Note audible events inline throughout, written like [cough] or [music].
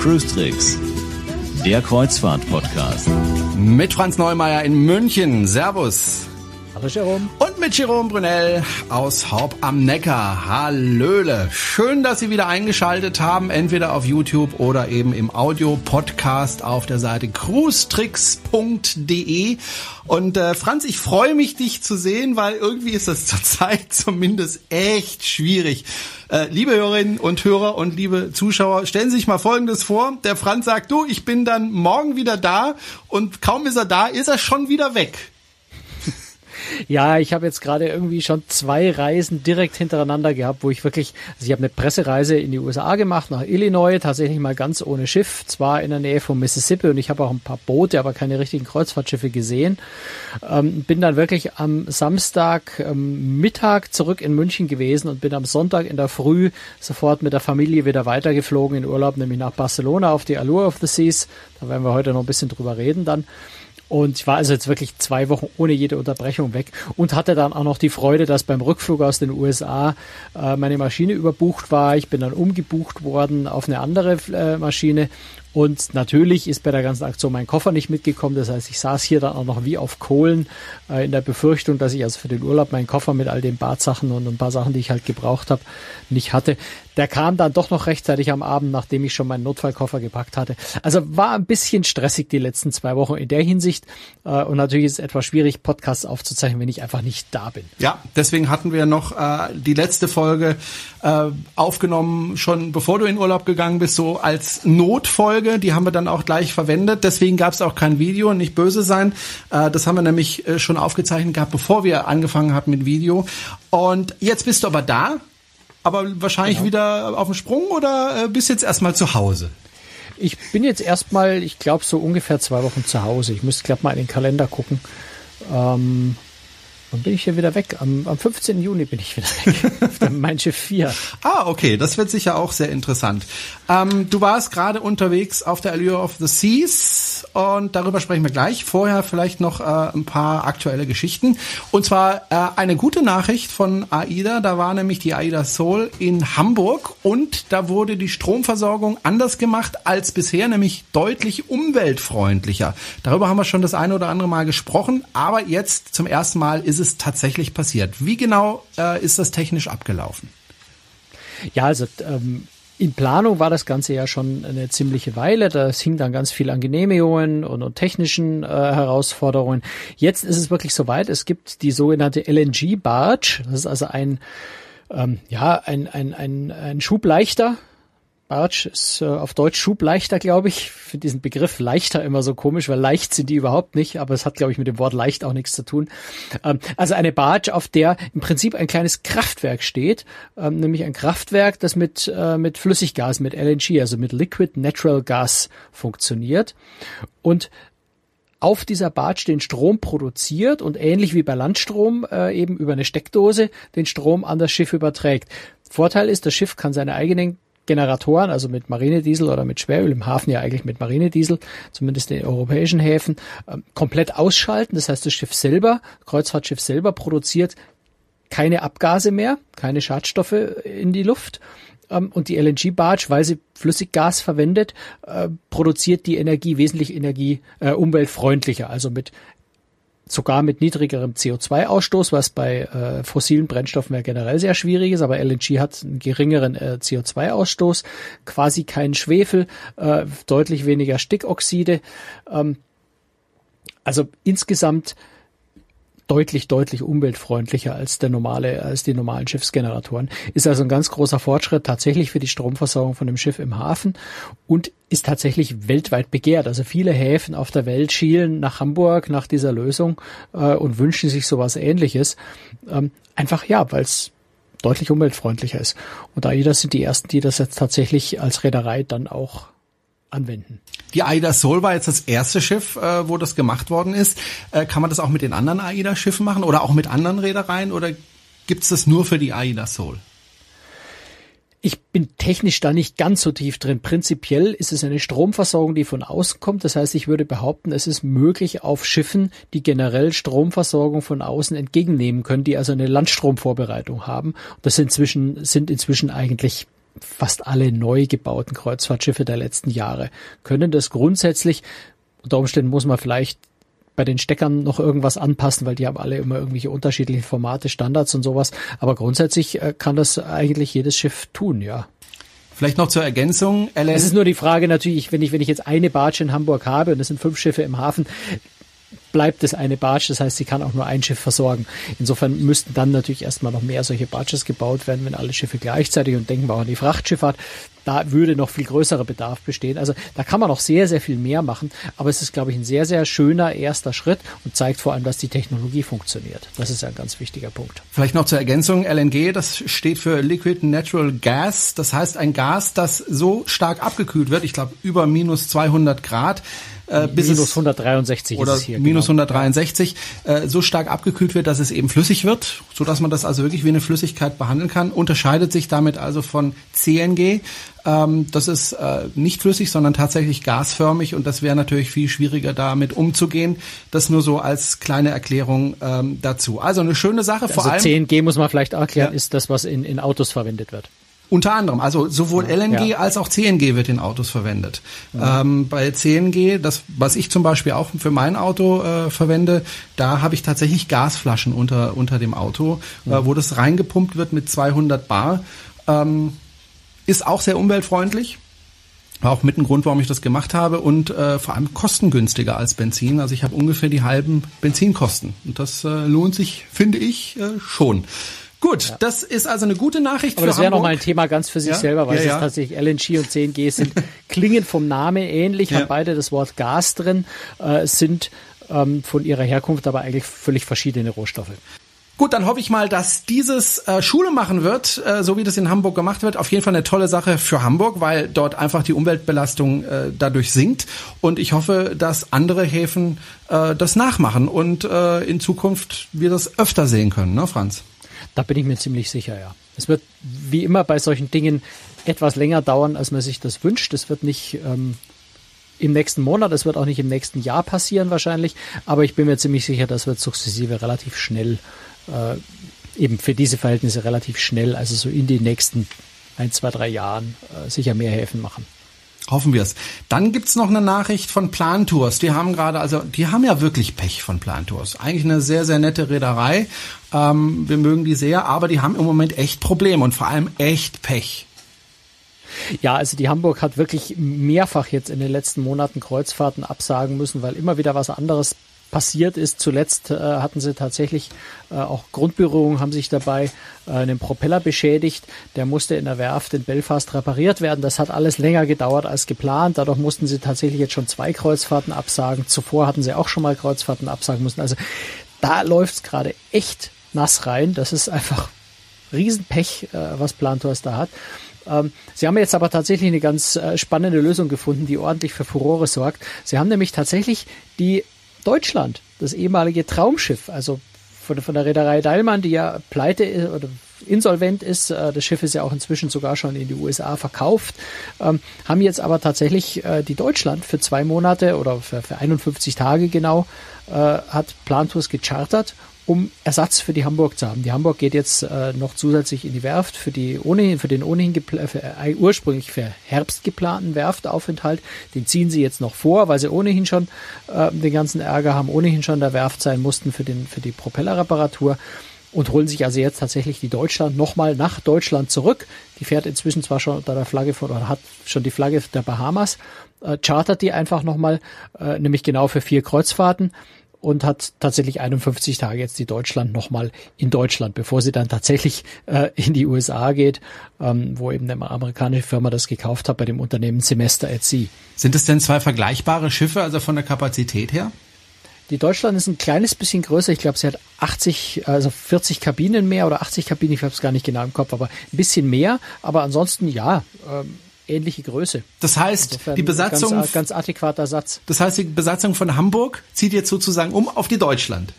Cruise Tricks, der Kreuzfahrt-Podcast. Mit Franz Neumeier in München. Servus. Hallo Jerome. Und mit Jerome Brunel aus Horb am Neckar. Hallöle. Schön, dass Sie wieder eingeschaltet haben, entweder auf YouTube oder eben im Audio-Podcast auf der Seite cruestricks.de. Und äh, Franz, ich freue mich, dich zu sehen, weil irgendwie ist das [laughs] zurzeit zumindest echt schwierig. Äh, liebe Hörerinnen und Hörer und liebe Zuschauer, stellen Sie sich mal Folgendes vor. Der Franz sagt, du, ich bin dann morgen wieder da und kaum ist er da, ist er schon wieder weg. Ja, ich habe jetzt gerade irgendwie schon zwei Reisen direkt hintereinander gehabt, wo ich wirklich, also ich habe eine Pressereise in die USA gemacht, nach Illinois, tatsächlich mal ganz ohne Schiff, zwar in der Nähe von Mississippi und ich habe auch ein paar Boote, aber keine richtigen Kreuzfahrtschiffe gesehen. Ähm, bin dann wirklich am Samstag ähm, Mittag zurück in München gewesen und bin am Sonntag in der Früh sofort mit der Familie wieder weitergeflogen in Urlaub, nämlich nach Barcelona auf die Allure of the Seas. Da werden wir heute noch ein bisschen drüber reden dann. Und ich war also jetzt wirklich zwei Wochen ohne jede Unterbrechung weg und hatte dann auch noch die Freude, dass beim Rückflug aus den USA äh, meine Maschine überbucht war. Ich bin dann umgebucht worden auf eine andere äh, Maschine und natürlich ist bei der ganzen Aktion mein Koffer nicht mitgekommen. Das heißt, ich saß hier dann auch noch wie auf Kohlen äh, in der Befürchtung, dass ich also für den Urlaub meinen Koffer mit all den Badsachen und ein paar Sachen, die ich halt gebraucht habe, nicht hatte. Der kam dann doch noch rechtzeitig am Abend, nachdem ich schon meinen Notfallkoffer gepackt hatte. Also war ein bisschen stressig die letzten zwei Wochen in der Hinsicht. Äh, und natürlich ist es etwas schwierig, Podcasts aufzuzeichnen, wenn ich einfach nicht da bin. Ja, deswegen hatten wir noch äh, die letzte Folge äh, aufgenommen, schon bevor du in Urlaub gegangen bist, so als Notfolge Folge, die haben wir dann auch gleich verwendet. Deswegen gab es auch kein Video, nicht böse sein. Äh, das haben wir nämlich äh, schon aufgezeichnet gehabt, bevor wir angefangen haben mit Video. Und jetzt bist du aber da, aber wahrscheinlich genau. wieder auf dem Sprung oder äh, bist jetzt erstmal zu Hause? Ich bin jetzt erstmal, ich glaube, so ungefähr zwei Wochen zu Hause. Ich müsste, glaube mal in den Kalender gucken. Ähm, Wann bin ich hier wieder weg? Am, am 15. Juni bin ich wieder weg. Auf dem Mein Schiff 4. [laughs] Ah, okay. Das wird sicher auch sehr interessant. Ähm, du warst gerade unterwegs auf der Allure of the Seas und darüber sprechen wir gleich. Vorher vielleicht noch äh, ein paar aktuelle Geschichten. Und zwar äh, eine gute Nachricht von AIDA. Da war nämlich die AIDA Soul in Hamburg und da wurde die Stromversorgung anders gemacht als bisher, nämlich deutlich umweltfreundlicher. Darüber haben wir schon das eine oder andere Mal gesprochen, aber jetzt zum ersten Mal ist es es tatsächlich passiert. Wie genau äh, ist das technisch abgelaufen? Ja, also ähm, in Planung war das Ganze ja schon eine ziemliche Weile. Das hing dann ganz viel an Genehmigungen und, und technischen äh, Herausforderungen. Jetzt ist es wirklich soweit. Es gibt die sogenannte LNG Barge. Das ist also ein ähm, ja ein, ein, ein, ein Schubleichter, Barge ist äh, auf Deutsch Schubleichter, glaube ich. Für diesen Begriff leichter immer so komisch, weil leicht sind die überhaupt nicht, aber es hat, glaube ich, mit dem Wort leicht auch nichts zu tun. Ähm, also eine Barge, auf der im Prinzip ein kleines Kraftwerk steht, ähm, nämlich ein Kraftwerk, das mit, äh, mit Flüssiggas, mit LNG, also mit Liquid Natural Gas funktioniert. Und auf dieser Barge den Strom produziert und ähnlich wie bei Landstrom äh, eben über eine Steckdose den Strom an das Schiff überträgt. Vorteil ist, das Schiff kann seine eigenen Generatoren, also mit Marinediesel oder mit Schweröl, im Hafen ja eigentlich mit Marinediesel, zumindest in europäischen Häfen, ähm, komplett ausschalten. Das heißt, das Schiff selber, Kreuzfahrtschiff selber produziert keine Abgase mehr, keine Schadstoffe in die Luft. Ähm, und die LNG-Barge, weil sie Flüssiggas verwendet, äh, produziert die Energie wesentlich Energie äh, umweltfreundlicher, also mit sogar mit niedrigerem CO2-Ausstoß, was bei äh, fossilen Brennstoffen ja generell sehr schwierig ist, aber LNG hat einen geringeren äh, CO2-Ausstoß, quasi keinen Schwefel, äh, deutlich weniger Stickoxide. Ähm, also insgesamt deutlich, deutlich umweltfreundlicher als der normale, als die normalen Schiffsgeneratoren. Ist also ein ganz großer Fortschritt tatsächlich für die Stromversorgung von dem Schiff im Hafen und ist tatsächlich weltweit begehrt. Also viele Häfen auf der Welt schielen nach Hamburg nach dieser Lösung äh, und wünschen sich sowas ähnliches. Ähm, einfach ja, weil es deutlich umweltfreundlicher ist. Und AIDA sind die ersten, die das jetzt tatsächlich als Reederei dann auch anwenden. Die AIDA Soul war jetzt das erste Schiff, äh, wo das gemacht worden ist. Äh, kann man das auch mit den anderen AIDA-Schiffen machen oder auch mit anderen Reedereien oder gibt es das nur für die AIDA Soul? Ich bin technisch da nicht ganz so tief drin. Prinzipiell ist es eine Stromversorgung, die von außen kommt. Das heißt, ich würde behaupten, es ist möglich auf Schiffen, die generell Stromversorgung von außen entgegennehmen können, die also eine Landstromvorbereitung haben. Das sind inzwischen, sind inzwischen eigentlich fast alle neu gebauten Kreuzfahrtschiffe der letzten Jahre können das grundsätzlich. Unter Umständen muss man vielleicht bei den Steckern noch irgendwas anpassen, weil die haben alle immer irgendwelche unterschiedliche Formate, Standards und sowas. Aber grundsätzlich äh, kann das eigentlich jedes Schiff tun, ja. Vielleicht noch zur Ergänzung. LS es ist nur die Frage natürlich, wenn ich, wenn ich jetzt eine Barge in Hamburg habe und es sind fünf Schiffe im Hafen, bleibt es eine Barge, das heißt, sie kann auch nur ein Schiff versorgen. Insofern müssten dann natürlich erstmal noch mehr solche Barges gebaut werden, wenn alle Schiffe gleichzeitig und denken wir auch an die Frachtschifffahrt. Da würde noch viel größerer Bedarf bestehen. Also da kann man noch sehr, sehr viel mehr machen. Aber es ist, glaube ich, ein sehr, sehr schöner erster Schritt und zeigt vor allem, dass die Technologie funktioniert. Das ist ein ganz wichtiger Punkt. Vielleicht noch zur Ergänzung. LNG, das steht für Liquid Natural Gas. Das heißt ein Gas, das so stark abgekühlt wird, ich glaube über minus 200 Grad, äh, bis minus 163 oder ist es hier, minus genau. 163 äh, so stark abgekühlt wird, dass es eben flüssig wird, so dass man das also wirklich wie eine Flüssigkeit behandeln kann. Unterscheidet sich damit also von CNG. Ähm, das ist äh, nicht flüssig, sondern tatsächlich gasförmig und das wäre natürlich viel schwieriger damit umzugehen. Das nur so als kleine Erklärung ähm, dazu. Also eine schöne Sache. Vor also allem CNG muss man vielleicht erklären, ja. ist das, was in, in Autos verwendet wird. Unter anderem, also sowohl LNG ja. als auch CNG wird in Autos verwendet. Ja. Ähm, bei CNG, das was ich zum Beispiel auch für mein Auto äh, verwende, da habe ich tatsächlich Gasflaschen unter unter dem Auto, ja. äh, wo das reingepumpt wird mit 200 Bar. Ähm, ist auch sehr umweltfreundlich. War auch mit ein Grund, warum ich das gemacht habe und äh, vor allem kostengünstiger als Benzin. Also ich habe ungefähr die halben Benzinkosten und das äh, lohnt sich, finde ich, äh, schon. Gut, ja. das ist also eine gute Nachricht Aber für das wäre nochmal ein Thema ganz für sich ja? selber, weil ja, es ist tatsächlich LNG und CNG sind, [laughs] klingen vom Namen ähnlich, haben beide das Wort Gas drin, äh, sind ähm, von ihrer Herkunft aber eigentlich völlig verschiedene Rohstoffe. Gut, dann hoffe ich mal, dass dieses äh, Schule machen wird, äh, so wie das in Hamburg gemacht wird. Auf jeden Fall eine tolle Sache für Hamburg, weil dort einfach die Umweltbelastung äh, dadurch sinkt. Und ich hoffe, dass andere Häfen äh, das nachmachen und äh, in Zukunft wir das öfter sehen können, ne, Franz? Da bin ich mir ziemlich sicher, ja. Es wird wie immer bei solchen Dingen etwas länger dauern, als man sich das wünscht. Es wird nicht ähm, im nächsten Monat, es wird auch nicht im nächsten Jahr passieren wahrscheinlich, aber ich bin mir ziemlich sicher, das wird sukzessive relativ schnell, äh, eben für diese Verhältnisse relativ schnell, also so in den nächsten ein, zwei, drei Jahren äh, sicher mehr Häfen machen. Hoffen wir es. Dann gibt's noch eine Nachricht von Plantours. Die haben gerade, also die haben ja wirklich Pech von Plantours. Eigentlich eine sehr, sehr nette Reederei. Ähm, wir mögen die sehr, aber die haben im Moment echt Probleme und vor allem echt Pech. Ja, also die Hamburg hat wirklich mehrfach jetzt in den letzten Monaten Kreuzfahrten absagen müssen, weil immer wieder was anderes passiert ist. Zuletzt äh, hatten sie tatsächlich äh, auch Grundberührungen, haben sich dabei äh, einen Propeller beschädigt. Der musste in der Werft in Belfast repariert werden. Das hat alles länger gedauert als geplant. Dadurch mussten sie tatsächlich jetzt schon zwei Kreuzfahrten absagen. Zuvor hatten sie auch schon mal Kreuzfahrten absagen müssen. Also da läuft es gerade echt nass rein. Das ist einfach Riesenpech, äh, was Plantours da hat. Ähm, sie haben jetzt aber tatsächlich eine ganz äh, spannende Lösung gefunden, die ordentlich für Furore sorgt. Sie haben nämlich tatsächlich die Deutschland, das ehemalige Traumschiff, also von, von der Reederei Deilmann, die ja pleite ist oder insolvent ist, äh, das Schiff ist ja auch inzwischen sogar schon in die USA verkauft, ähm, haben jetzt aber tatsächlich äh, die Deutschland für zwei Monate oder für, für 51 Tage genau, äh, hat Plantours gechartert um Ersatz für die Hamburg zu haben. Die Hamburg geht jetzt äh, noch zusätzlich in die Werft für die ohnehin für den ohnehin für, äh, ursprünglich für Herbst geplanten Werftaufenthalt. Den ziehen sie jetzt noch vor, weil sie ohnehin schon äh, den ganzen Ärger haben, ohnehin schon der Werft sein mussten für den für die Propellerreparatur und holen sich also jetzt tatsächlich die Deutschland nochmal nach Deutschland zurück. Die fährt inzwischen zwar schon unter der Flagge von oder hat schon die Flagge der Bahamas, äh, chartert die einfach nochmal, äh, nämlich genau für vier Kreuzfahrten und hat tatsächlich 51 Tage jetzt die Deutschland nochmal in Deutschland, bevor sie dann tatsächlich äh, in die USA geht, ähm, wo eben eine amerikanische Firma das gekauft hat bei dem Unternehmen Semester at Sea. Sind es denn zwei vergleichbare Schiffe, also von der Kapazität her? Die Deutschland ist ein kleines bisschen größer. Ich glaube, sie hat 80, also 40 Kabinen mehr oder 80 Kabinen. Ich habe es gar nicht genau im Kopf, aber ein bisschen mehr. Aber ansonsten ja, ähm, ähnliche Größe. Das heißt, Insofern die Besatzung ganz, ganz adäquater Satz. Das heißt, die Besatzung von Hamburg zieht jetzt sozusagen um auf die Deutschland.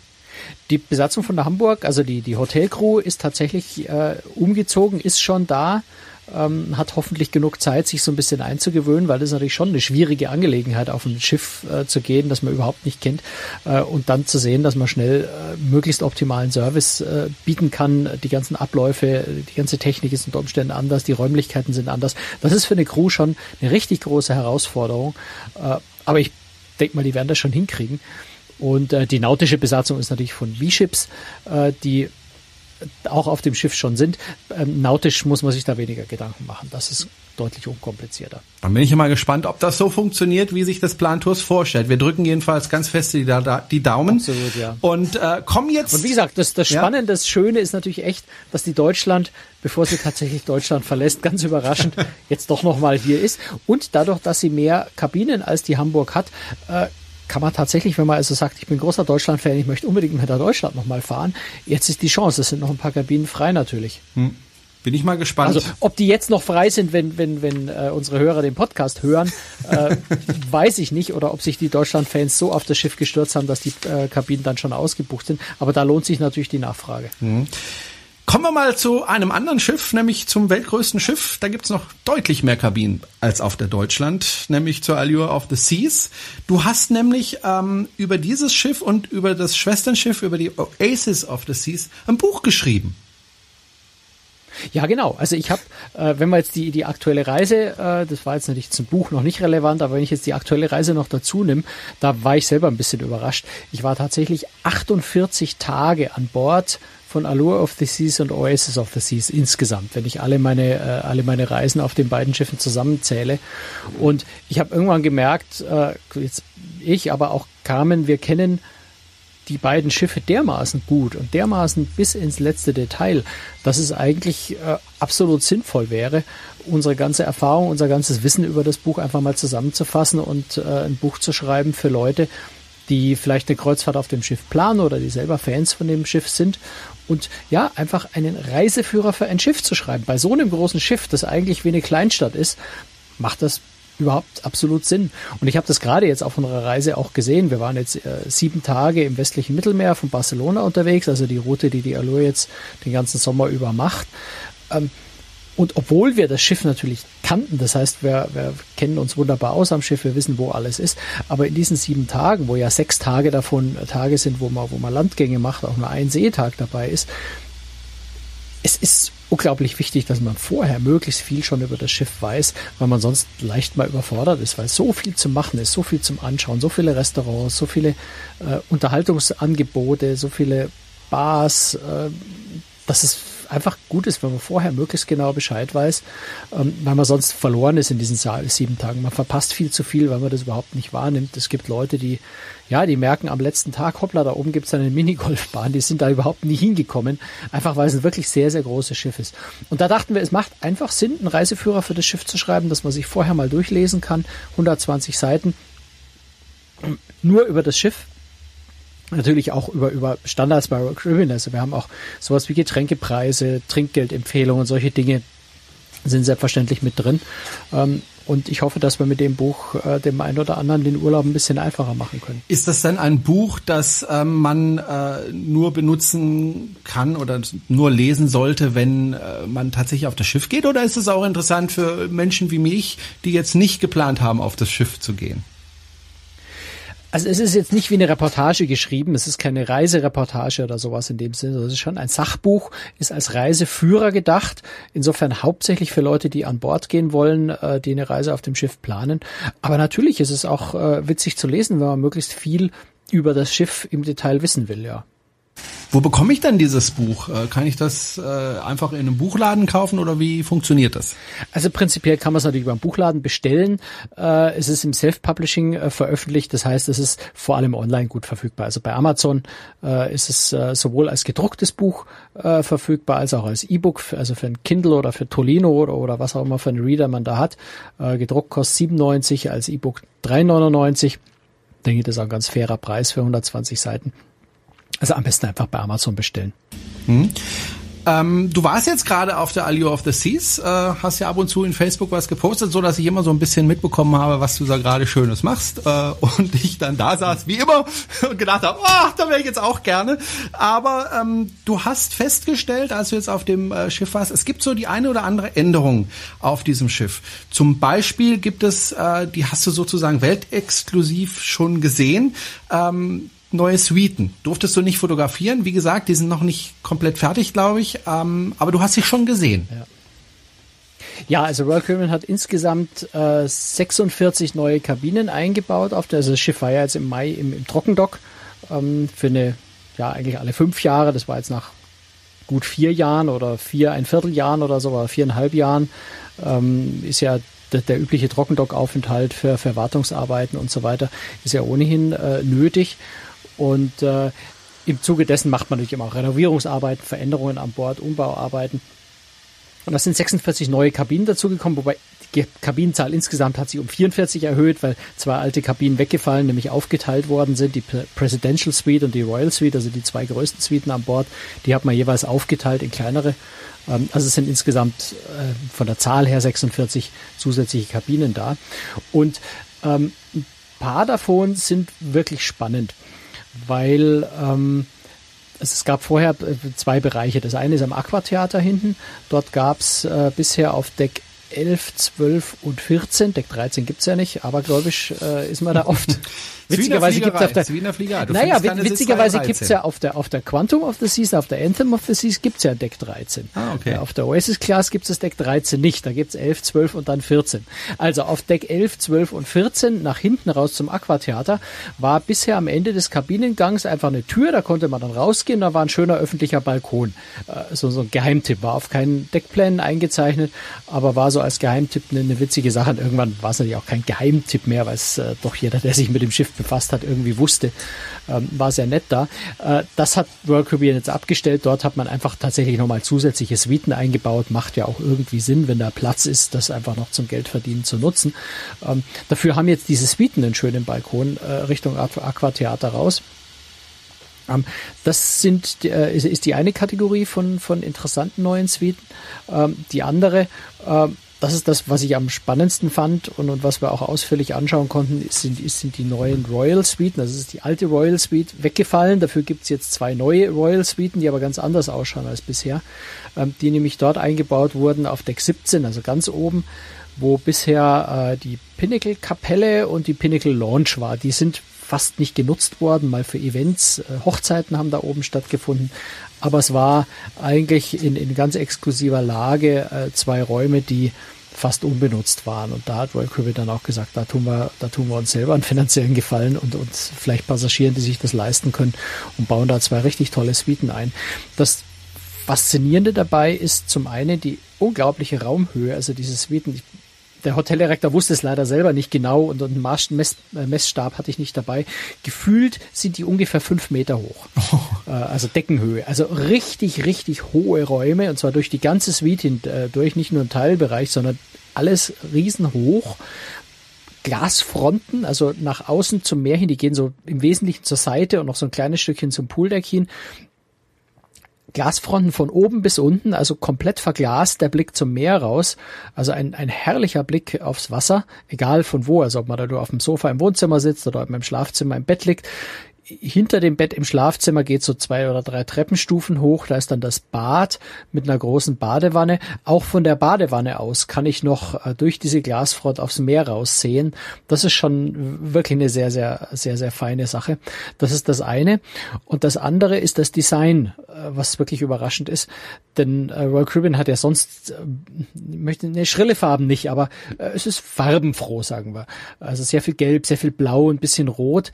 Die Besatzung von Hamburg, also die die Hotelcrew ist tatsächlich äh, umgezogen, ist schon da. Ähm, hat hoffentlich genug Zeit, sich so ein bisschen einzugewöhnen, weil das ist natürlich schon eine schwierige Angelegenheit, auf ein Schiff äh, zu gehen, das man überhaupt nicht kennt äh, und dann zu sehen, dass man schnell äh, möglichst optimalen Service äh, bieten kann. Die ganzen Abläufe, die ganze Technik ist unter Umständen anders, die Räumlichkeiten sind anders. Das ist für eine Crew schon eine richtig große Herausforderung. Äh, aber ich denke mal, die werden das schon hinkriegen. Und äh, die nautische Besatzung ist natürlich von V-Ships, die auch auf dem Schiff schon sind. Ähm, nautisch muss man sich da weniger Gedanken machen. Das ist deutlich unkomplizierter. Dann bin ich mal gespannt, ob das so funktioniert, wie sich das Plan Tours vorstellt. Wir drücken jedenfalls ganz fest die, die Daumen. Absolut, ja. Und äh, kommen jetzt. Und wie gesagt, das, das Spannende, ja? das Schöne ist natürlich echt, dass die Deutschland, bevor sie tatsächlich Deutschland verlässt, ganz überraschend [laughs] jetzt doch nochmal hier ist. Und dadurch, dass sie mehr Kabinen als die Hamburg hat, äh, kann man tatsächlich, wenn man also sagt, ich bin großer Deutschland-Fan, ich möchte unbedingt mit der Deutschland nochmal fahren, jetzt ist die Chance, es sind noch ein paar Kabinen frei natürlich. Hm. Bin ich mal gespannt. Also ob die jetzt noch frei sind, wenn, wenn, wenn äh, unsere Hörer den Podcast hören, äh, [laughs] weiß ich nicht. Oder ob sich die Deutschland-Fans so auf das Schiff gestürzt haben, dass die äh, Kabinen dann schon ausgebucht sind. Aber da lohnt sich natürlich die Nachfrage. Mhm. Kommen wir mal zu einem anderen Schiff, nämlich zum weltgrößten Schiff. Da gibt's noch deutlich mehr Kabinen als auf der Deutschland, nämlich zur Allure of the Seas. Du hast nämlich ähm, über dieses Schiff und über das Schwesternschiff, über die Oasis of the Seas, ein Buch geschrieben. Ja, genau. Also ich habe, äh, wenn man jetzt die, die aktuelle Reise, äh, das war jetzt natürlich zum Buch noch nicht relevant, aber wenn ich jetzt die aktuelle Reise noch dazu nehme, da war ich selber ein bisschen überrascht. Ich war tatsächlich 48 Tage an Bord von Allure of the Seas und Oasis of the Seas insgesamt, wenn ich alle meine, äh, alle meine Reisen auf den beiden Schiffen zusammenzähle. Und ich habe irgendwann gemerkt, äh, jetzt ich, aber auch Carmen, wir kennen die beiden Schiffe dermaßen gut und dermaßen bis ins letzte Detail, dass es eigentlich äh, absolut sinnvoll wäre, unsere ganze Erfahrung, unser ganzes Wissen über das Buch einfach mal zusammenzufassen und äh, ein Buch zu schreiben für Leute, die vielleicht eine Kreuzfahrt auf dem Schiff planen oder die selber Fans von dem Schiff sind und ja, einfach einen Reiseführer für ein Schiff zu schreiben. Bei so einem großen Schiff, das eigentlich wie eine Kleinstadt ist, macht das überhaupt absolut Sinn. Und ich habe das gerade jetzt auf unserer Reise auch gesehen. Wir waren jetzt äh, sieben Tage im westlichen Mittelmeer von Barcelona unterwegs, also die Route, die die Allure jetzt den ganzen Sommer über macht. Ähm, und obwohl wir das Schiff natürlich kannten, das heißt, wir, wir kennen uns wunderbar aus am Schiff, wir wissen, wo alles ist, aber in diesen sieben Tagen, wo ja sechs Tage davon Tage sind, wo man, wo man Landgänge macht, auch nur ein Seetag dabei ist, es ist unglaublich wichtig, dass man vorher möglichst viel schon über das Schiff weiß, weil man sonst leicht mal überfordert ist, weil so viel zu machen ist, so viel zum Anschauen, so viele Restaurants, so viele äh, Unterhaltungsangebote, so viele Bars, äh, dass es einfach gut ist, wenn man vorher möglichst genau Bescheid weiß, ähm, weil man sonst verloren ist in diesen sieben Tagen. Man verpasst viel zu viel, weil man das überhaupt nicht wahrnimmt. Es gibt Leute, die, ja, die merken am letzten Tag, hoppla, da oben gibt es eine [laughs] Minigolfbahn, die sind da überhaupt nie hingekommen, einfach weil es ein wirklich sehr, sehr großes Schiff ist. Und da dachten wir, es macht einfach Sinn, einen Reiseführer für das Schiff zu schreiben, dass man sich vorher mal durchlesen kann, 120 Seiten, nur über das Schiff, natürlich auch über, über Standards bei Royal Caribbean. Also wir haben auch sowas wie Getränkepreise, Trinkgeldempfehlungen, solche Dinge sind selbstverständlich mit drin. Ähm, und ich hoffe, dass wir mit dem Buch äh, dem einen oder anderen den Urlaub ein bisschen einfacher machen können. Ist das denn ein Buch, das ähm, man äh, nur benutzen kann oder nur lesen sollte, wenn äh, man tatsächlich auf das Schiff geht? Oder ist es auch interessant für Menschen wie mich, die jetzt nicht geplant haben, auf das Schiff zu gehen? Also es ist jetzt nicht wie eine Reportage geschrieben, es ist keine Reisereportage oder sowas in dem Sinne. Es ist schon ein Sachbuch, ist als Reiseführer gedacht. Insofern hauptsächlich für Leute, die an Bord gehen wollen, äh, die eine Reise auf dem Schiff planen. Aber natürlich ist es auch äh, witzig zu lesen, wenn man möglichst viel über das Schiff im Detail wissen will, ja. Wo bekomme ich denn dieses Buch? Äh, kann ich das äh, einfach in einem Buchladen kaufen oder wie funktioniert das? Also prinzipiell kann man es natürlich beim Buchladen bestellen. Äh, es ist im Self-Publishing veröffentlicht, das heißt, es ist vor allem online gut verfügbar. Also bei Amazon ist es sowohl als gedrucktes Buch verfügbar als auch als E-Book, also für ein Kindle oder für Tolino oder, was auch immer für einen Reader man da hat. gedruckt kostet 97, als E-Book 3,99. Ich denke, das ist ein ganz fairer Preis für 120 Seiten. Also am besten einfach bei Amazon bestellen. Hm. Ähm, du warst jetzt gerade auf der Allure of the Seas, äh, hast ja ab und zu in Facebook was gepostet, so dass ich immer so ein bisschen mitbekommen habe, was du da gerade Schönes machst. Äh, und ich dann da saß, wie immer, [laughs] und gedacht habe, ach, da wäre ich jetzt auch gerne. Aber ähm, du hast festgestellt, als du jetzt auf dem äh, Schiff warst, es gibt so die eine oder andere Änderung auf diesem Schiff. Zum Beispiel gibt es, äh, die hast du sozusagen weltexklusiv schon gesehen. Ähm, neue Suiten. Durftest du nicht fotografieren. Wie gesagt, die sind noch nicht komplett fertig, glaube ich. Ähm, aber du hast sie schon gesehen. Ja. Ja, also Royal Caribbean hat insgesamt äh, 46 neue Kabinen eingebaut. Auf der, also das Schiff war ja jetzt im Mai im, im Trockendock ähm, für eine, ja eigentlich alle fünf Jahre. Das war jetzt nach gut vier Jahren oder vier, ein Vierteljahren oder so, oder viereinhalb Jahren ähm, ist ja der, der übliche Trockendockaufenthalt für Verwartungsarbeiten und so weiter ist ja ohnehin äh, nötig. Und äh, im Zuge dessen macht man natürlich immer auch Renovierungsarbeiten, Veränderungen an Bord, Umbauarbeiten. Und da sind 46 neue Kabinen dazugekommen, wobei die Kabinenzahl insgesamt hat sich um 44 erhöht, weil zwei alte Kabinen weggefallen, nämlich aufgeteilt worden sind. Die Presidential Suite und die Royal Suite, also die zwei größten Suiten an Bord, die hat man jeweils aufgeteilt in kleinere. Ähm, also es sind insgesamt äh, von der Zahl her 46 zusätzliche Kabinen da. Und ähm, ein paar davon sind wirklich spannend weil ähm, es gab vorher äh, zwei Bereiche. Das eine ist am Aquatheater hinten. Dort gab es äh, bisher auf Deck 11, 12 und 14. Deck 13 gibt's ja nicht, aber gläubig äh, ist man da oft. [laughs] witzigerweise gibt auf der, naja, witzigerweise gibt's ja auf der, auf der Quantum of the Seas, auf der Anthem of the Seas gibt's ja Deck 13. Ah, okay. Ja, auf der Oasis Class gibt's das Deck 13 nicht. Da gibt's 11, 12 und dann 14. Also auf Deck 11, 12 und 14 nach hinten raus zum Aquatheater war bisher am Ende des Kabinengangs einfach eine Tür, da konnte man dann rausgehen, da war ein schöner öffentlicher Balkon. Äh, so, so ein Geheimtipp, war auf keinen Deckplänen eingezeichnet, aber war so als Geheimtipp eine, eine witzige Sache. Und irgendwann war es natürlich auch kein Geheimtipp mehr, weil es äh, doch jeder, der sich mit dem Schiff befasst hat, irgendwie wusste. Ähm, war sehr nett da. Äh, das hat Royal Caribbean jetzt abgestellt. Dort hat man einfach tatsächlich nochmal zusätzliche Suiten eingebaut. Macht ja auch irgendwie Sinn, wenn da Platz ist, das einfach noch zum Geldverdienen zu nutzen. Ähm, dafür haben jetzt diese Suiten einen schönen Balkon äh, Richtung Aquatheater raus. Um, ähm, das sind, äh, ist, ist, die eine Kategorie von, von interessanten neuen Suiten. Ähm, die andere, äh, das ist das, was ich am spannendsten fand und, und was wir auch ausführlich anschauen konnten, sind, sind die neuen Royal Suiten. Also ist die alte Royal Suite weggefallen. Dafür gibt's jetzt zwei neue Royal Suiten, die aber ganz anders ausschauen als bisher. Ähm, die nämlich dort eingebaut wurden auf Deck 17, also ganz oben, wo bisher äh, die Pinnacle Kapelle und die Pinnacle Launch war. Die sind fast nicht genutzt worden, mal für Events. Äh, Hochzeiten haben da oben stattgefunden. Aber es war eigentlich in, in ganz exklusiver Lage äh, zwei Räume, die fast unbenutzt waren. Und da hat Royal Caribbean dann auch gesagt, da tun wir, da tun wir uns selber einen finanziellen Gefallen und uns vielleicht Passagieren, die sich das leisten können und bauen da zwei richtig tolle Suiten ein. Das Faszinierende dabei ist zum einen die unglaubliche Raumhöhe, also diese Suiten. Der Hoteldirektor wusste es leider selber nicht genau und, und einen Maß, Mess, äh, Messstab hatte ich nicht dabei. Gefühlt sind die ungefähr fünf Meter hoch. [laughs] Oh. Äh, also Deckenhöhe. Also richtig, richtig hohe Räume und zwar durch die ganze Suite hindurch, äh, nicht nur im Teilbereich, sondern alles riesenhoch. Glasfronten, also nach außen zum Meer hin, die gehen so im Wesentlichen zur Seite und noch so ein kleines Stückchen zum Pooldeck hin. Glasfronten von oben bis unten, also komplett verglast, der Blick zum Meer raus. Also ein, ein herrlicher Blick aufs Wasser, egal von wo, also ob man da nur auf dem Sofa im Wohnzimmer sitzt oder ob man im Schlafzimmer im Bett liegt hinter dem Bett im Schlafzimmer geht so zwei oder drei Treppenstufen hoch. Da ist dann das Bad mit einer großen Badewanne. Auch von der Badewanne aus kann ich noch äh, durch diese Glasfront aufs Meer raussehen. Das ist schon wirklich eine sehr, sehr, sehr, sehr feine Sache. Das ist das eine. Und das andere ist das Design, äh, was wirklich überraschend ist. Denn äh, Royal Caribbean hat ja sonst, möchte eine schrille Farben nicht, aber es ist farbenfroh, sagen wir. Also sehr viel Gelb, sehr viel Blau, ein bisschen Rot,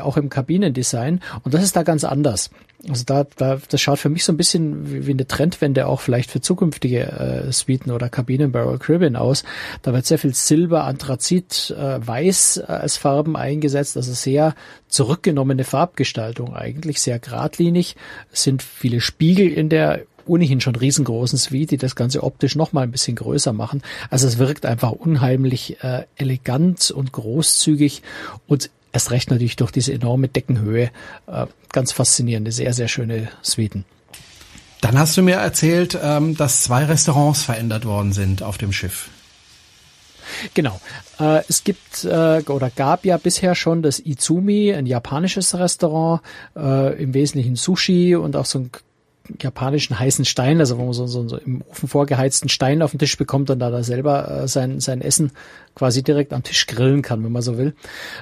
auch im Kabinen Design. Und das ist da ganz anders. Also da, da das schaut für mich so ein bisschen wie, wie eine Trendwende auch vielleicht für zukünftige äh, Suiten oder Kabinen bei Royal Caribbean aus. Da wird sehr viel Silber, Anthrazit, äh, Weiß äh, als Farben eingesetzt, also sehr zurückgenommene Farbgestaltung eigentlich, sehr geradlinig. Es sind viele Spiegel in der ohnehin schon riesengroßen Suite, die das Ganze optisch noch mal ein bisschen größer machen. Also es wirkt einfach unheimlich äh, elegant und großzügig und Erst recht natürlich durch diese enorme Deckenhöhe. Äh, ganz faszinierende, sehr, sehr schöne Suiten. Dann hast du mir erzählt, ähm, dass zwei Restaurants verändert worden sind auf dem Schiff. Genau. Äh, es gibt äh, oder gab ja bisher schon das Izumi, ein japanisches Restaurant, im Wesentlichen Sushi und auch so ein japanischen heißen Stein, also wo man so, so, so im Ofen vorgeheizten Stein auf den Tisch bekommt und da da selber äh, sein, sein Essen quasi direkt am Tisch grillen kann, wenn man so will.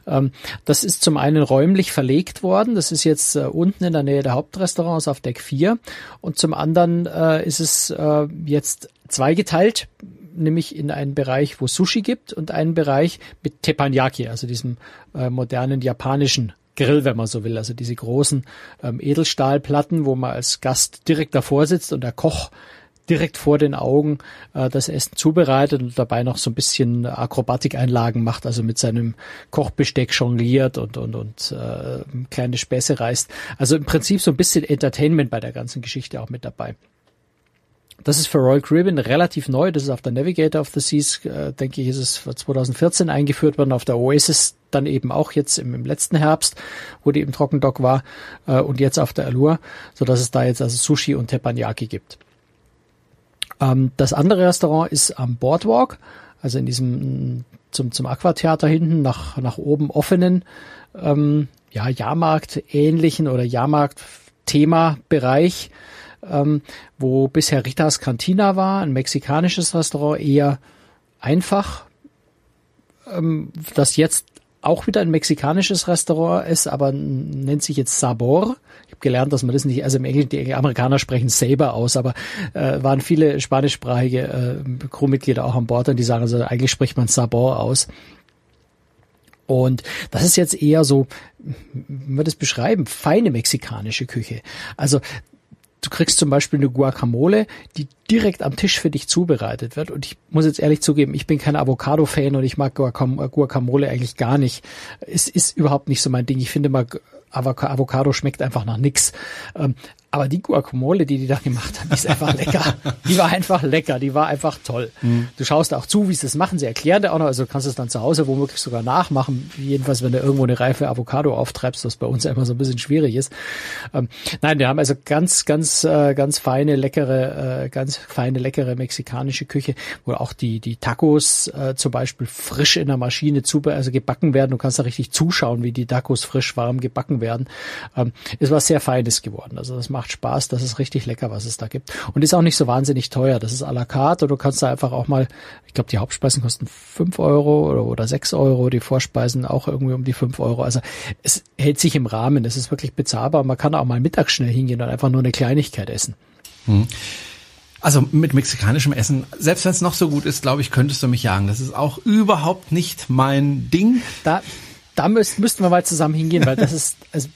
Ähm, das ist zum einen räumlich verlegt worden, das ist jetzt äh, unten in der Nähe der Hauptrestaurants auf Deck 4 und zum anderen äh, ist es äh, jetzt zweigeteilt, nämlich in einen Bereich, wo Sushi gibt und einen Bereich mit Teppanyaki, also diesem äh, modernen japanischen Grill, wenn man so will. Also diese großen ähm, Edelstahlplatten, wo man als Gast direkt davor sitzt und der Koch direkt vor den Augen äh, das Essen zubereitet und dabei noch so ein bisschen Akrobatikeinlagen macht, also mit seinem Kochbesteck jongliert und und und äh, kleine Späße reißt. Also im Prinzip so ein bisschen Entertainment bei der ganzen Geschichte auch mit dabei. Das ist für Royal Caribbean relativ neu. Das ist auf der Navigator of the Seas, äh, denke ich, ist es 2014 eingeführt worden. Auf der Oasis dann eben auch jetzt im, im letzten Herbst, wo die im Trockendock war, äh, und jetzt auf der Allure, so dass es da jetzt also Sushi und Teppanyaki gibt. Ähm, das andere Restaurant ist am Boardwalk, also in diesem zum zum Aquatheater hinten nach nach oben offenen ähm, ja Jahrmarkt ähnlichen oder Jahrmarkt Thema Bereich ähm, wo bisher Ritas Cantina war, ein mexikanisches Restaurant, eher einfach, ähm, das jetzt auch wieder ein mexikanisches Restaurant ist, aber nennt sich jetzt Sabor. Ich habe gelernt, dass man das nicht, also im Englischen, die Amerikaner sprechen Saber aus, aber äh, waren viele spanischsprachige äh, Crewmitglieder auch an Bord und die sagen, also eigentlich spricht man Sabor aus. Und das ist jetzt eher so, wie wir das beschreiben, feine mexikanische Küche. Also du kriegst zum Beispiel eine Guacamole, die direkt am Tisch für dich zubereitet wird. Und ich muss jetzt ehrlich zugeben, ich bin kein Avocado-Fan und ich mag Guacamole eigentlich gar nicht. Es ist überhaupt nicht so mein Ding. Ich finde mal, Avocado schmeckt einfach nach nix. Aber die Guacamole, die die da gemacht haben, die ist einfach lecker. Die war einfach lecker, die war einfach toll. Mhm. Du schaust auch zu, wie sie das machen. Sie erklären dir auch noch, also kannst es dann zu Hause womöglich sogar nachmachen. Jedenfalls, wenn du irgendwo eine reife Avocado auftreibst, was bei uns immer so ein bisschen schwierig ist. Ähm, nein, wir haben also ganz, ganz, äh, ganz feine, leckere, äh, ganz feine, leckere mexikanische Küche, wo auch die, die Tacos äh, zum Beispiel frisch in der Maschine zu, also gebacken werden. Du kannst da richtig zuschauen, wie die Tacos frisch warm gebacken werden. Ähm, ist was sehr Feines geworden. Also das macht macht Spaß, das ist richtig lecker, was es da gibt. Und ist auch nicht so wahnsinnig teuer. Das ist à la carte du kannst da einfach auch mal, ich glaube, die Hauptspeisen kosten fünf Euro oder, oder sechs Euro, die Vorspeisen auch irgendwie um die fünf Euro. Also es hält sich im Rahmen, es ist wirklich bezahlbar. Man kann auch mal mittags schnell hingehen und einfach nur eine Kleinigkeit essen. Hm. Also mit mexikanischem Essen, selbst wenn es noch so gut ist, glaube ich, könntest du mich jagen. Das ist auch überhaupt nicht mein Ding. Da, da müsst, müssten wir mal zusammen hingehen, weil das ist, also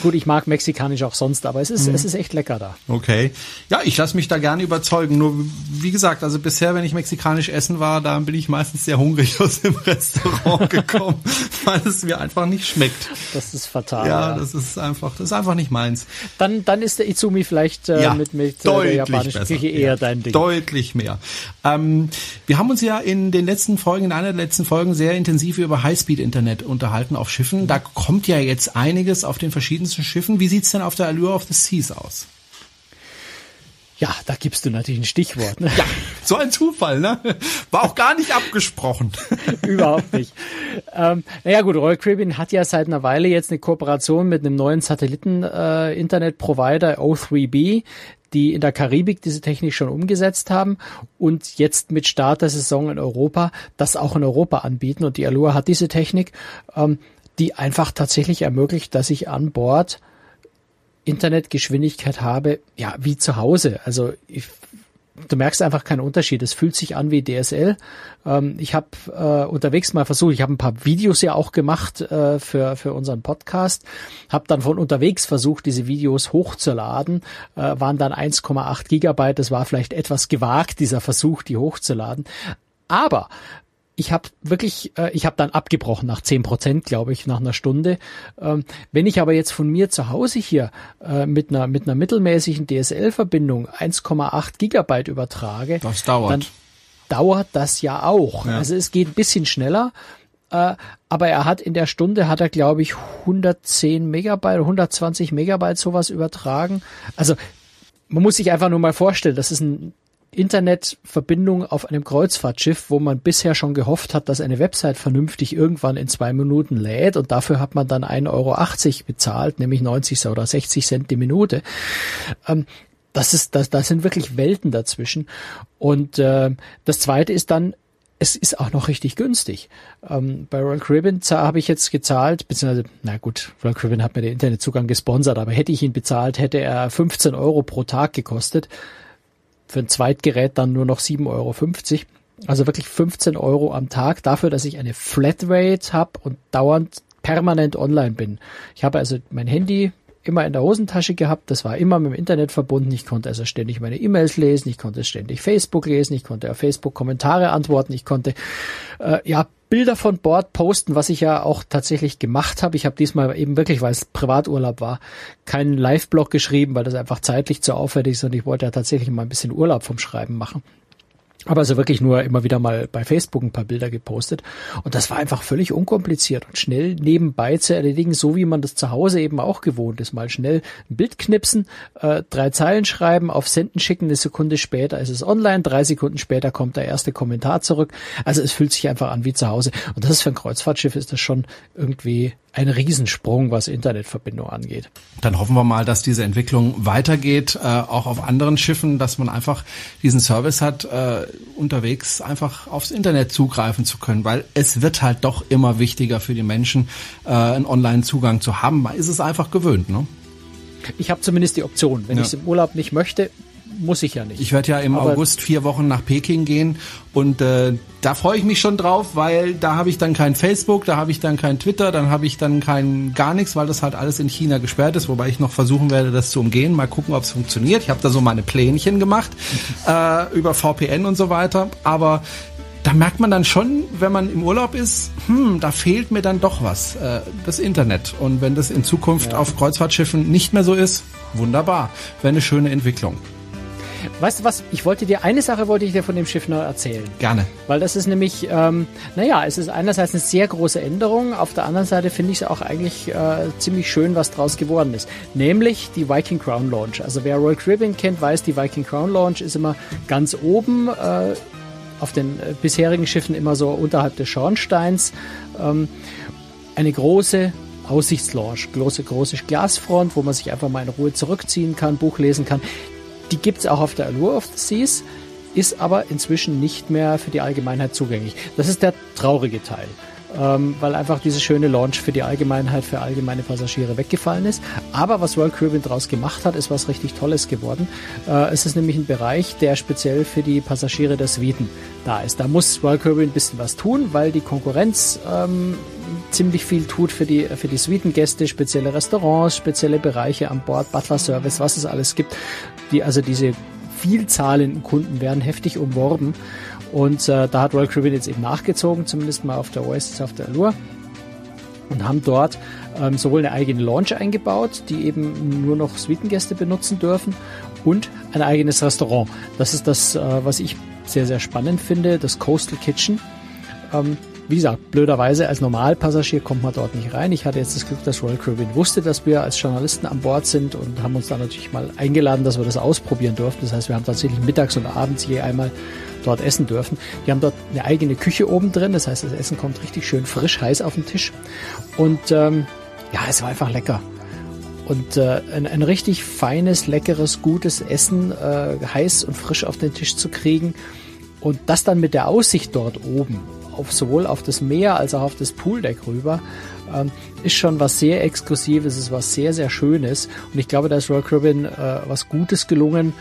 Gut, ich mag mexikanisch auch sonst, aber es ist, mhm. es ist echt lecker da. Okay. Ja, ich lasse mich da gerne überzeugen. Nur, wie gesagt, also bisher, wenn ich mexikanisch essen war, da bin ich meistens sehr hungrig [laughs] aus dem Restaurant [laughs] gekommen, weil es mir einfach nicht schmeckt. Das ist fatal. Ja, ja, das ist einfach, das ist einfach nicht meins. Dann, dann ist der Izumi vielleicht äh, ja, mit, mit äh, der japanischen besser. Küche eher ja, dein Ding. Deutlich mehr. Ähm, wir haben uns ja in den letzten Folgen, in einer der letzten Folgen sehr intensiv über Highspeed-Internet unterhalten auf Schiffen. Da kommt ja jetzt einiges auf den verschiedenen verschiedensten Schiffen. Wie sieht's denn auf der Allure of the Seas aus? Ja, da gibst du natürlich ein Stichwort. Ne? [laughs] Ja, so ein Zufall, ne? War auch gar nicht abgesprochen. [laughs] Überhaupt nicht. Ähm, naja gut, Royal Caribbean hat ja seit einer Weile jetzt eine Kooperation mit einem neuen Satelliten-Internet-Provider äh, O3B, die in der Karibik diese Technik schon umgesetzt haben und jetzt mit Start der Saison in Europa das auch in Europa anbieten. Und die Allure hat diese Technik. Ähm, die einfach tatsächlich ermöglicht, dass ich an Bord Internetgeschwindigkeit habe, ja, wie zu Hause. Also ich, du merkst einfach keinen Unterschied. Es fühlt sich an wie DSL. Ähm, ich habe äh, unterwegs mal versucht, ich habe ein paar Videos ja auch gemacht äh, für, für unseren Podcast, habe dann von unterwegs versucht, diese Videos hochzuladen, äh, waren dann 1,8 Gigabyte. Das war vielleicht etwas gewagt, dieser Versuch, die hochzuladen. Aber ich habe wirklich, äh, ich habe dann abgebrochen nach zehn Prozent, glaube ich, nach einer Stunde. Ähm, wenn ich aber jetzt von mir zu Hause hier äh, mit einer mit einer mittelmäßigen DSL-Verbindung 1,8 Gigabyte übertrage, das dauert. dann dauert das ja auch. Ja. Also es geht ein bisschen schneller. Äh, aber er hat in der Stunde hat er glaube ich 110 Megabyte, 120 Megabyte sowas übertragen. Also man muss sich einfach nur mal vorstellen, das ist ein Internetverbindung auf einem Kreuzfahrtschiff, wo man bisher schon gehofft hat, dass eine Website vernünftig irgendwann in zwei Minuten lädt und dafür hat man dann 1,80 Euro bezahlt, nämlich 90 oder 60 Cent die Minute. Ähm, das ist, das, das sind wirklich Welten dazwischen. Und äh, das zweite ist dann, es ist auch noch richtig günstig. Ähm, bei Royal Caribbean habe ich jetzt gezahlt, beziehungsweise, na gut, Royal Caribbean hat mir den Internetzugang gesponsert, aber hätte ich ihn bezahlt, hätte er 15 Euro pro Tag gekostet für ein Zweitgerät dann nur noch 7,50 Euro. Also wirklich 15 Euro am Tag dafür, dass ich eine Flatrate habe und dauernd permanent online bin. Ich habe also mein Handy immer in der Hosentasche gehabt. Das war immer mit dem Internet verbunden. Ich konnte also ständig meine E-Mails lesen. Ich konnte ständig Facebook lesen. Ich konnte auf Facebook Kommentare antworten. Ich konnte äh, ja Bilder von Bord posten, was ich ja auch tatsächlich gemacht habe. Ich habe diesmal eben wirklich, weil es Privaturlaub war, keinen Live-Blog geschrieben, weil das einfach zeitlich zu aufwendig ist und ich wollte ja tatsächlich mal ein bisschen Urlaub vom Schreiben machen aber also wirklich nur immer wieder mal bei Facebook ein paar Bilder gepostet. Und das war einfach völlig unkompliziert und schnell nebenbei zu erledigen, so wie man das zu Hause eben auch gewohnt ist. Mal schnell ein Bild knipsen, äh, drei Zeilen schreiben, auf Senden schicken, eine Sekunde später ist es online, drei Sekunden später kommt der erste Kommentar zurück. Also es fühlt sich einfach an wie zu Hause. Und das ist für ein Kreuzfahrtschiff ist das schon irgendwie ein Riesensprung, was Internetverbindung angeht. Dann hoffen wir mal, dass diese Entwicklung weitergeht, äh, auch auf anderen Schiffen, dass man einfach diesen Service hat, äh, unterwegs einfach aufs Internet zugreifen zu können, weil es wird halt doch immer wichtiger für die Menschen, äh, einen Online-Zugang zu haben. Man ist es einfach gewöhnt, ne? Ich habe zumindest die Option. Wenn ja. ich es im Urlaub nicht möchte, muss ich ja nicht. Ich werde ja im Aber August vier Wochen nach Peking gehen und äh, da freue ich mich schon drauf, weil da habe ich dann kein Facebook, da habe ich dann kein Twitter, dann habe ich dann kein gar nichts, weil das halt alles in China gesperrt ist, wobei ich noch versuchen werde, das zu umgehen. Mal gucken, ob es funktioniert. Ich habe da so meine Plänchen gemacht [laughs] äh, über VPN und so weiter, aber da merkt man dann schon, wenn man im Urlaub ist, hm, da fehlt mir dann doch was, äh, das Internet. Und wenn das in Zukunft ja. auf Kreuzfahrtschiffen nicht mehr so ist, wunderbar, wäre eine schöne Entwicklung. Weißt du was? Ich wollte dir eine Sache wollte ich dir von dem Schiff noch erzählen. Gerne. Weil das ist nämlich, ähm, naja, es ist einerseits eine sehr große Änderung, auf der anderen Seite finde ich es auch eigentlich äh, ziemlich schön, was draus geworden ist. Nämlich die Viking Crown Launch. Also wer Royal Caribbean kennt, weiß, die Viking Crown Launch ist immer ganz oben. Äh, auf den äh, bisherigen Schiffen immer so unterhalb des Schornsteins. Ähm, eine große Aussichtslaunch, große, große Glasfront, wo man sich einfach mal in Ruhe zurückziehen kann, Buch lesen kann. Die gibt es auch auf der Allure of the Seas, ist aber inzwischen nicht mehr für die Allgemeinheit zugänglich. Das ist der traurige Teil, ähm, weil einfach diese schöne Launch für die Allgemeinheit, für allgemeine Passagiere weggefallen ist. Aber was World Caribbean daraus gemacht hat, ist was richtig Tolles geworden. Äh, es ist nämlich ein Bereich, der speziell für die Passagiere der Suiten da ist. Da muss World Caribbean ein bisschen was tun, weil die Konkurrenz ähm, ziemlich viel tut für die, für die Suitengäste, spezielle Restaurants, spezielle Bereiche an Bord, Butler Service, was es alles gibt. Die, also diese Vielzahl in Kunden werden heftig umworben. Und äh, da hat Royal Caribbean jetzt eben nachgezogen, zumindest mal auf der Oasis, auf der Allure. Und haben dort ähm, sowohl eine eigene Lounge eingebaut, die eben nur noch Suitengäste benutzen dürfen, und ein eigenes Restaurant. Das ist das, äh, was ich sehr, sehr spannend finde, das Coastal Kitchen. Ähm, wie gesagt, blöderweise als Normalpassagier kommt man dort nicht rein. Ich hatte jetzt das Glück, dass Royal Caribbean wusste, dass wir als Journalisten an Bord sind und haben uns dann natürlich mal eingeladen, dass wir das ausprobieren durften. Das heißt, wir haben tatsächlich mittags und abends je einmal dort essen dürfen. Wir haben dort eine eigene Küche oben drin, das heißt, das Essen kommt richtig schön frisch, heiß auf den Tisch. Und ähm, ja, es war einfach lecker. Und äh, ein, ein richtig feines, leckeres, gutes Essen äh, heiß und frisch auf den Tisch zu kriegen. Und das dann mit der Aussicht dort oben auf sowohl auf das Meer als auch auf das Pooldeck rüber, ähm, ist schon was sehr Exklusives, ist was sehr, sehr Schönes. Und ich glaube, da ist Royal Caribbean äh, was Gutes gelungen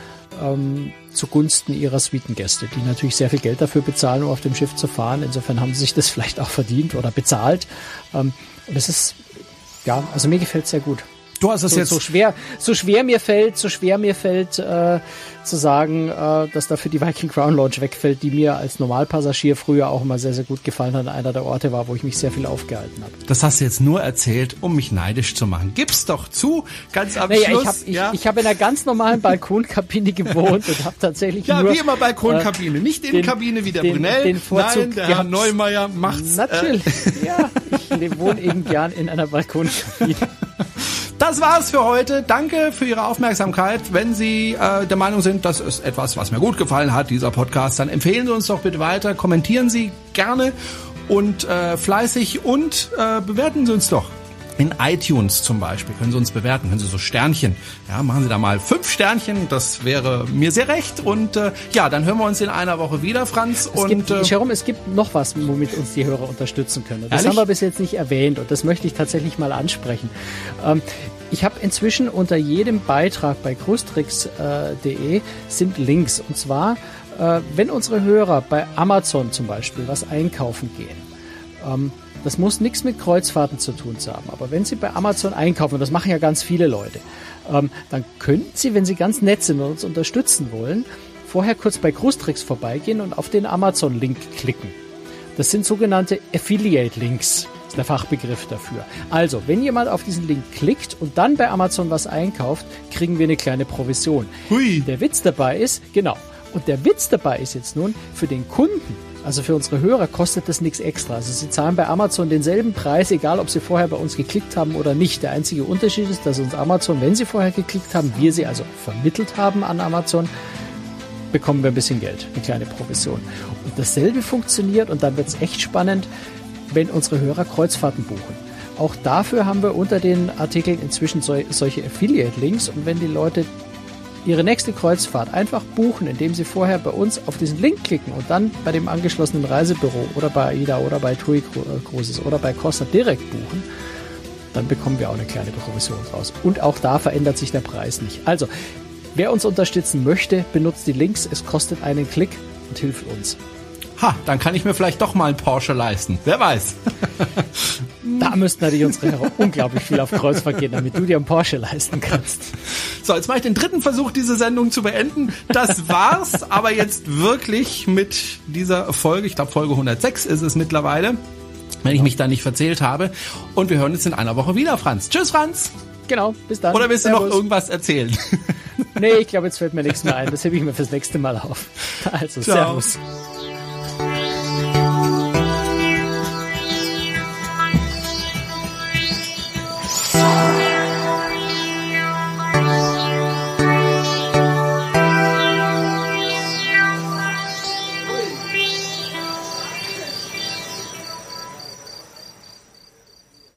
ähm, zugunsten ihrer Suitengäste, die natürlich sehr viel Geld dafür bezahlen, um auf dem Schiff zu fahren. Insofern haben sie sich das [laughs] vielleicht auch verdient oder bezahlt. Ähm, und es ist, ja, also mir gefällt es sehr gut. Du hast es so, jetzt so schwer, so schwer mir fällt, so schwer mir fällt äh, zu sagen, äh, dass dafür die Viking Crown Lodge wegfällt, die mir als Normalpassagier früher auch immer sehr, sehr gut gefallen hat. Einer der Orte war, wo ich mich sehr viel aufgehalten habe. Das hast du jetzt nur erzählt, um mich neidisch zu machen. Gib's doch zu, ganz am naja, Schluss. Ich habe ich, ja? ich hab in einer ganz normalen Balkonkabine gewohnt und habe tatsächlich [laughs] Ja, nur, wie immer Balkonkabine, äh, nicht Kabine wie der den, Brunel. Den Vorzug Nein, der Herr Neumeier macht's. Natürlich, äh. ja. Ich wohne eben gern in einer Balkonkabine. [laughs] das war's für heute. Danke für Ihre Aufmerksamkeit. Wenn Sie äh, der Meinung sind, das ist etwas, was mir gut gefallen hat, dieser Podcast, dann empfehlen Sie uns doch bitte weiter, kommentieren Sie gerne und äh, fleißig und äh, bewerten Sie uns doch. In iTunes zum Beispiel können Sie uns bewerten, können Sie so Sternchen. Ja, machen Sie da mal fünf Sternchen, das wäre mir sehr recht. Und äh, ja, dann hören wir uns in einer Woche wieder, Franz. Es und gibt, äh, Jerome, es gibt noch was, womit uns die Hörer unterstützen können. Das Ehrlich? haben wir bis jetzt nicht erwähnt und das möchte ich tatsächlich mal ansprechen. Ähm, ich habe inzwischen unter jedem Beitrag bei cruistricks.de sind Links. Und zwar, äh, wenn unsere Hörer bei Amazon zum Beispiel was einkaufen gehen, ähm, das muss nichts mit Kreuzfahrten zu tun haben. Aber wenn Sie bei Amazon einkaufen, und das machen ja ganz viele Leute, ähm, dann könnten Sie, wenn Sie ganz nett sind und uns unterstützen wollen, vorher kurz bei Cruistricks vorbeigehen und auf den Amazon-Link klicken. Das sind sogenannte Affiliate-Links. Ist der Fachbegriff dafür. Also, wenn jemand auf diesen Link klickt und dann bei Amazon was einkauft, kriegen wir eine kleine Provision. Hui. Der Witz dabei ist, genau, und der Witz dabei ist jetzt nun, für den Kunden, also für unsere Hörer, kostet das nichts extra. Also sie zahlen bei Amazon denselben Preis, egal ob sie vorher bei uns geklickt haben oder nicht. Der einzige Unterschied ist, dass uns Amazon, wenn sie vorher geklickt haben, wir sie also vermittelt haben an Amazon, bekommen wir ein bisschen Geld, eine kleine Provision. Und dasselbe funktioniert, und dann wird es echt spannend, wenn unsere Hörer Kreuzfahrten buchen. Auch dafür haben wir unter den Artikeln inzwischen sol solche Affiliate-Links und wenn die Leute ihre nächste Kreuzfahrt einfach buchen, indem sie vorher bei uns auf diesen Link klicken und dann bei dem angeschlossenen Reisebüro oder bei AIDA oder bei TUI Cruises oder bei Costa direkt buchen, dann bekommen wir auch eine kleine Provision raus. Und auch da verändert sich der Preis nicht. Also, wer uns unterstützen möchte, benutzt die Links. Es kostet einen Klick und hilft uns. Ha, dann kann ich mir vielleicht doch mal einen Porsche leisten. Wer weiß. [laughs] Da müssten natürlich unsere Hörer unglaublich viel auf Kreuzfahrt gehen, damit du dir einen Porsche leisten kannst. So, jetzt mache ich den dritten Versuch, diese Sendung zu beenden. Das war's, aber jetzt wirklich mit dieser Folge. Ich glaube, Folge 106 ist es mittlerweile, wenn ich mich da nicht verzählt habe. Und wir hören uns in einer Woche wieder, Franz. Tschüss, Franz. Genau, bis dann. Oder willst du noch Servus. irgendwas erzählen? Nee, ich glaube, jetzt fällt mir nichts mehr ein. Das hebe ich mir fürs nächste Mal auf. Also, Ciao. Servus.